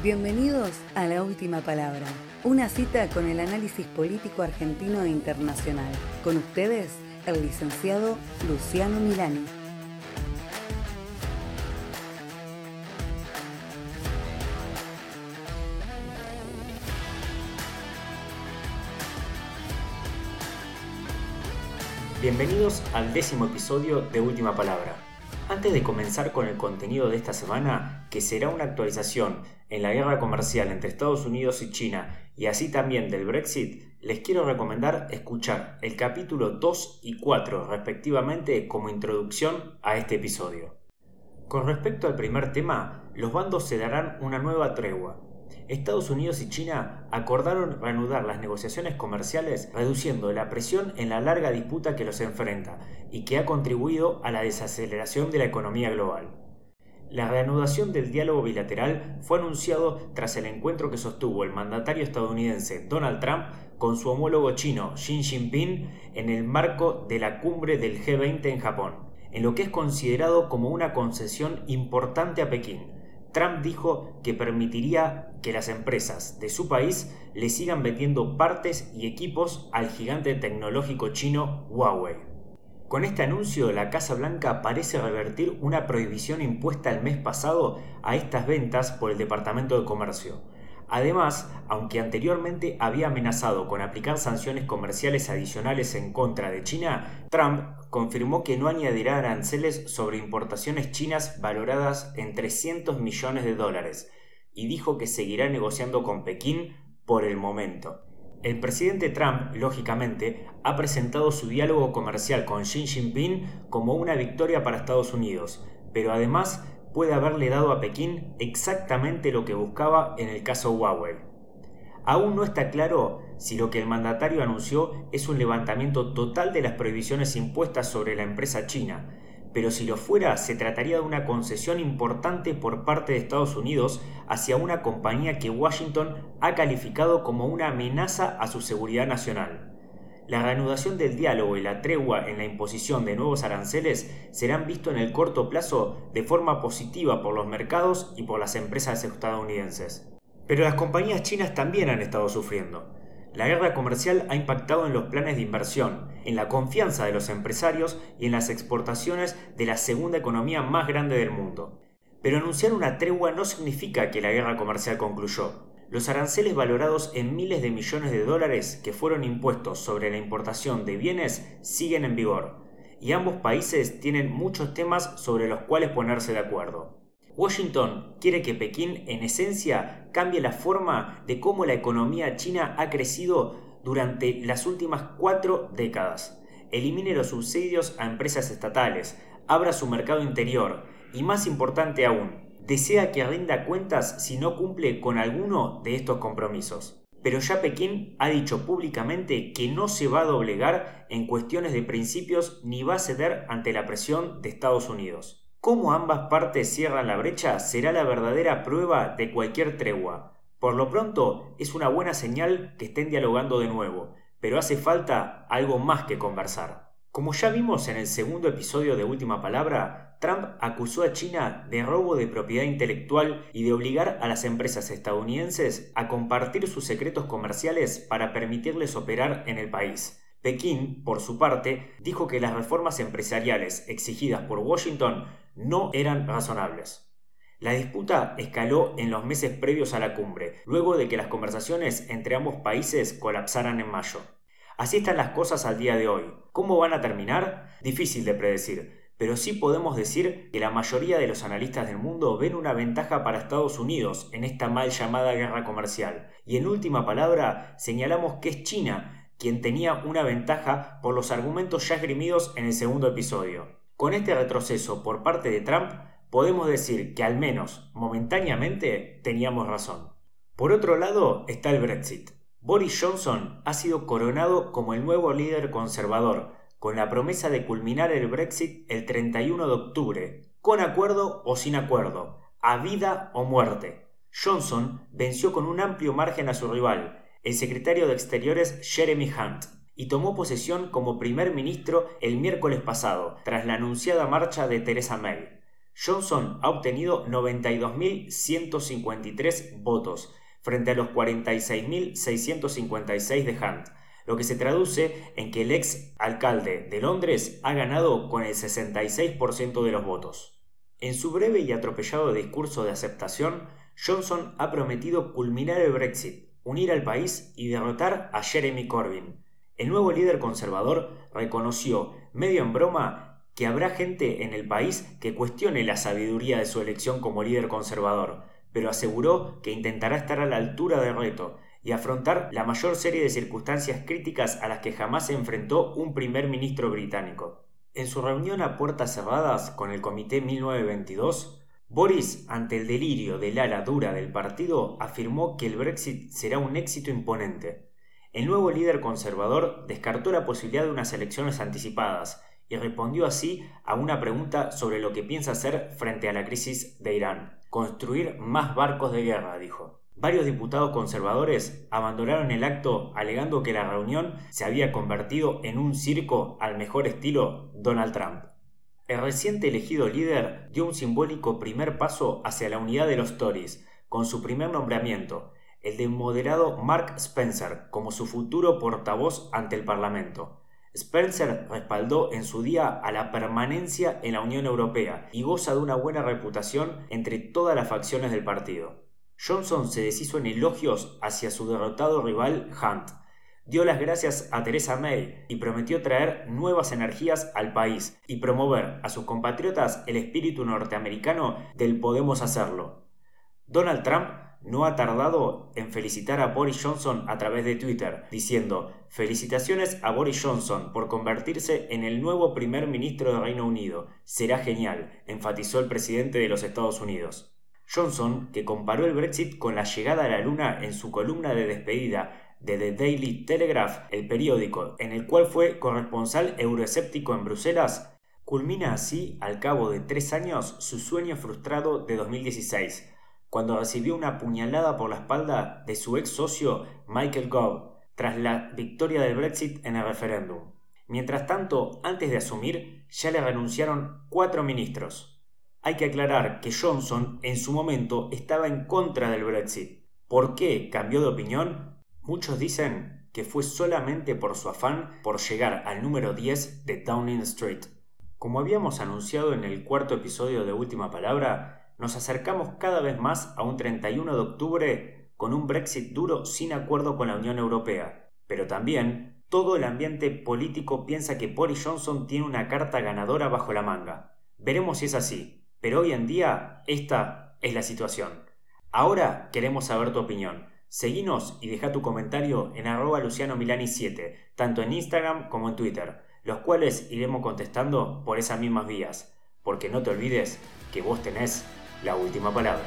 Bienvenidos a La Última Palabra, una cita con el análisis político argentino e internacional. Con ustedes, el licenciado Luciano Milani. Bienvenidos al décimo episodio de Última Palabra. Antes de comenzar con el contenido de esta semana, que será una actualización en la guerra comercial entre Estados Unidos y China y así también del Brexit, les quiero recomendar escuchar el capítulo 2 y 4 respectivamente como introducción a este episodio. Con respecto al primer tema, los bandos se darán una nueva tregua. Estados Unidos y China acordaron reanudar las negociaciones comerciales reduciendo la presión en la larga disputa que los enfrenta y que ha contribuido a la desaceleración de la economía global. La reanudación del diálogo bilateral fue anunciado tras el encuentro que sostuvo el mandatario estadounidense Donald Trump con su homólogo chino Xi Jinping en el marco de la cumbre del G20 en Japón, en lo que es considerado como una concesión importante a Pekín. Trump dijo que permitiría que las empresas de su país le sigan vendiendo partes y equipos al gigante tecnológico chino Huawei. Con este anuncio, la Casa Blanca parece revertir una prohibición impuesta el mes pasado a estas ventas por el Departamento de Comercio. Además, aunque anteriormente había amenazado con aplicar sanciones comerciales adicionales en contra de China, Trump confirmó que no añadirá aranceles sobre importaciones chinas valoradas en 300 millones de dólares y dijo que seguirá negociando con Pekín por el momento. El presidente Trump, lógicamente, ha presentado su diálogo comercial con Xi Jinping como una victoria para Estados Unidos, pero además puede haberle dado a Pekín exactamente lo que buscaba en el caso Huawei. Aún no está claro si lo que el mandatario anunció es un levantamiento total de las prohibiciones impuestas sobre la empresa china, pero si lo fuera se trataría de una concesión importante por parte de Estados Unidos hacia una compañía que Washington ha calificado como una amenaza a su seguridad nacional. La reanudación del diálogo y la tregua en la imposición de nuevos aranceles serán vistos en el corto plazo de forma positiva por los mercados y por las empresas estadounidenses. Pero las compañías chinas también han estado sufriendo. La guerra comercial ha impactado en los planes de inversión, en la confianza de los empresarios y en las exportaciones de la segunda economía más grande del mundo. Pero anunciar una tregua no significa que la guerra comercial concluyó. Los aranceles valorados en miles de millones de dólares que fueron impuestos sobre la importación de bienes siguen en vigor, y ambos países tienen muchos temas sobre los cuales ponerse de acuerdo. Washington quiere que Pekín, en esencia, cambie la forma de cómo la economía china ha crecido durante las últimas cuatro décadas. Elimine los subsidios a empresas estatales, abra su mercado interior y, más importante aún, desea que rinda cuentas si no cumple con alguno de estos compromisos. Pero ya Pekín ha dicho públicamente que no se va a doblegar en cuestiones de principios ni va a ceder ante la presión de Estados Unidos. Cómo ambas partes cierran la brecha será la verdadera prueba de cualquier tregua. Por lo pronto, es una buena señal que estén dialogando de nuevo, pero hace falta algo más que conversar. Como ya vimos en el segundo episodio de Última Palabra, Trump acusó a China de robo de propiedad intelectual y de obligar a las empresas estadounidenses a compartir sus secretos comerciales para permitirles operar en el país. Pekín, por su parte, dijo que las reformas empresariales exigidas por Washington no eran razonables. La disputa escaló en los meses previos a la cumbre, luego de que las conversaciones entre ambos países colapsaran en mayo. Así están las cosas al día de hoy. ¿Cómo van a terminar? Difícil de predecir, pero sí podemos decir que la mayoría de los analistas del mundo ven una ventaja para Estados Unidos en esta mal llamada guerra comercial. Y en última palabra, señalamos que es China quien tenía una ventaja por los argumentos ya esgrimidos en el segundo episodio. Con este retroceso por parte de Trump, podemos decir que al menos momentáneamente teníamos razón. Por otro lado está el Brexit. Boris Johnson ha sido coronado como el nuevo líder conservador, con la promesa de culminar el Brexit el 31 de octubre, con acuerdo o sin acuerdo, a vida o muerte. Johnson venció con un amplio margen a su rival, el secretario de Exteriores Jeremy Hunt, y tomó posesión como primer ministro el miércoles pasado, tras la anunciada marcha de Theresa May. Johnson ha obtenido 92.153 votos frente a los 46.656 de Hunt, lo que se traduce en que el ex alcalde de Londres ha ganado con el 66% de los votos. En su breve y atropellado discurso de aceptación, Johnson ha prometido culminar el Brexit, unir al país y derrotar a Jeremy Corbyn. El nuevo líder conservador reconoció, medio en broma, que habrá gente en el país que cuestione la sabiduría de su elección como líder conservador, pero aseguró que intentará estar a la altura del reto y afrontar la mayor serie de circunstancias críticas a las que jamás se enfrentó un primer ministro británico. En su reunión a puertas cerradas con el Comité 1922, Boris, ante el delirio del ala dura del partido, afirmó que el Brexit será un éxito imponente. El nuevo líder conservador descartó la posibilidad de unas elecciones anticipadas y respondió así a una pregunta sobre lo que piensa hacer frente a la crisis de Irán. Construir más barcos de guerra, dijo. Varios diputados conservadores abandonaron el acto alegando que la reunión se había convertido en un circo al mejor estilo Donald Trump. El reciente elegido líder dio un simbólico primer paso hacia la unidad de los Tories, con su primer nombramiento, el de moderado Mark Spencer como su futuro portavoz ante el Parlamento. Spencer respaldó en su día a la permanencia en la Unión Europea y goza de una buena reputación entre todas las facciones del partido. Johnson se deshizo en elogios hacia su derrotado rival Hunt, dio las gracias a Theresa May y prometió traer nuevas energías al país y promover a sus compatriotas el espíritu norteamericano del podemos hacerlo. Donald Trump no ha tardado en felicitar a Boris Johnson a través de Twitter, diciendo Felicitaciones a Boris Johnson por convertirse en el nuevo primer ministro de Reino Unido. Será genial, enfatizó el presidente de los Estados Unidos. Johnson, que comparó el Brexit con la llegada a la Luna en su columna de despedida de The Daily Telegraph, el periódico en el cual fue corresponsal euroescéptico en Bruselas, culmina así, al cabo de tres años, su sueño frustrado de 2016, cuando recibió una puñalada por la espalda de su ex socio Michael Gove, tras la victoria del Brexit en el referéndum. Mientras tanto, antes de asumir, ya le renunciaron cuatro ministros. Hay que aclarar que Johnson en su momento estaba en contra del Brexit. ¿Por qué cambió de opinión? Muchos dicen que fue solamente por su afán por llegar al número 10 de Downing Street. Como habíamos anunciado en el cuarto episodio de Última Palabra, nos acercamos cada vez más a un 31 de octubre con un Brexit duro sin acuerdo con la Unión Europea. Pero también todo el ambiente político piensa que Boris Johnson tiene una carta ganadora bajo la manga. Veremos si es así. Pero hoy en día esta es la situación. Ahora queremos saber tu opinión. Seguinos y deja tu comentario en arroba lucianomilani7, tanto en Instagram como en Twitter, los cuales iremos contestando por esas mismas vías, porque no te olvides que vos tenés la última palabra.